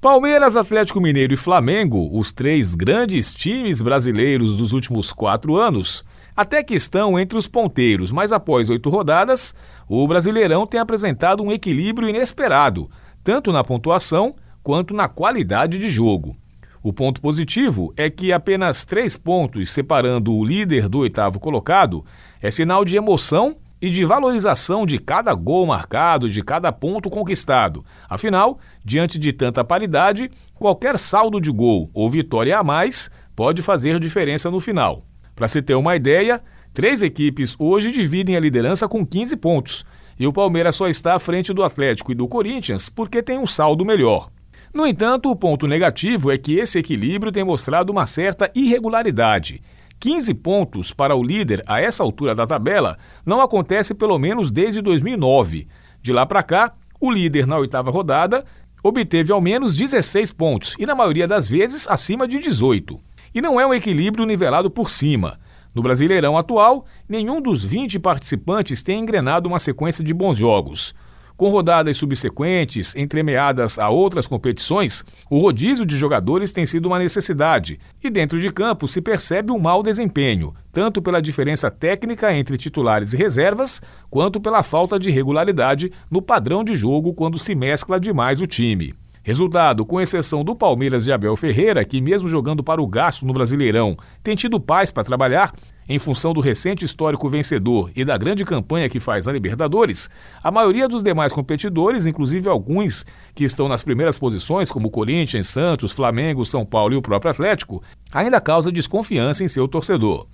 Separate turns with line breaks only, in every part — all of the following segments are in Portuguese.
Palmeiras, Atlético Mineiro e Flamengo, os três grandes times brasileiros dos últimos quatro anos, até que estão entre os ponteiros, mas após oito rodadas, o Brasileirão tem apresentado um equilíbrio inesperado, tanto na pontuação quanto na qualidade de jogo. O ponto positivo é que apenas três pontos separando o líder do oitavo colocado é sinal de emoção e de valorização de cada gol marcado, de cada ponto conquistado. Afinal, diante de tanta paridade, qualquer saldo de gol ou vitória a mais pode fazer diferença no final. Para se ter uma ideia, três equipes hoje dividem a liderança com 15 pontos, e o Palmeiras só está à frente do Atlético e do Corinthians porque tem um saldo melhor. No entanto, o ponto negativo é que esse equilíbrio tem mostrado uma certa irregularidade. 15 pontos para o líder a essa altura da tabela não acontece pelo menos desde 2009. De lá para cá, o líder na oitava rodada obteve ao menos 16 pontos e, na maioria das vezes, acima de 18. E não é um equilíbrio nivelado por cima. No Brasileirão atual, nenhum dos 20 participantes tem engrenado uma sequência de bons jogos. Com rodadas subsequentes, entremeadas a outras competições, o rodízio de jogadores tem sido uma necessidade e dentro de campo se percebe um mau desempenho, tanto pela diferença técnica entre titulares e reservas, quanto pela falta de regularidade no padrão de jogo quando se mescla demais o time. Resultado, com exceção do Palmeiras de Abel Ferreira, que mesmo jogando para o gasto no Brasileirão, tem tido paz para trabalhar, em função do recente histórico vencedor e da grande campanha que faz na Libertadores, a maioria dos demais competidores, inclusive alguns que estão nas primeiras posições, como Corinthians, Santos, Flamengo, São Paulo e o próprio Atlético, ainda causa desconfiança em seu torcedor.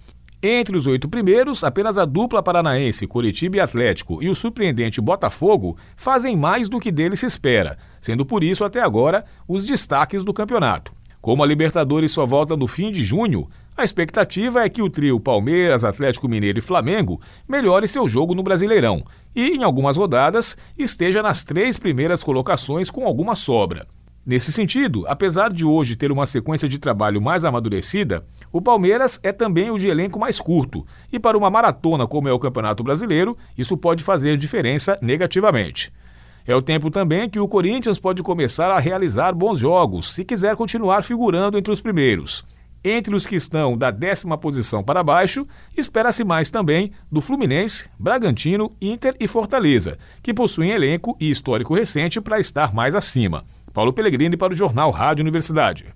Entre os oito primeiros, apenas a dupla paranaense, Curitiba e Atlético, e o surpreendente Botafogo fazem mais do que dele se espera, sendo por isso até agora os destaques do campeonato. Como a Libertadores só volta no fim de junho, a expectativa é que o trio Palmeiras, Atlético Mineiro e Flamengo melhore seu jogo no Brasileirão e, em algumas rodadas, esteja nas três primeiras colocações com alguma sobra. Nesse sentido, apesar de hoje ter uma sequência de trabalho mais amadurecida, o Palmeiras é também o de elenco mais curto, e para uma maratona como é o Campeonato Brasileiro, isso pode fazer diferença negativamente. É o tempo também que o Corinthians pode começar a realizar bons jogos, se quiser continuar figurando entre os primeiros. Entre os que estão da décima posição para baixo, espera-se mais também do Fluminense, Bragantino, Inter e Fortaleza, que possuem elenco e histórico recente para estar mais acima. Paulo Pellegrini para o Jornal Rádio Universidade.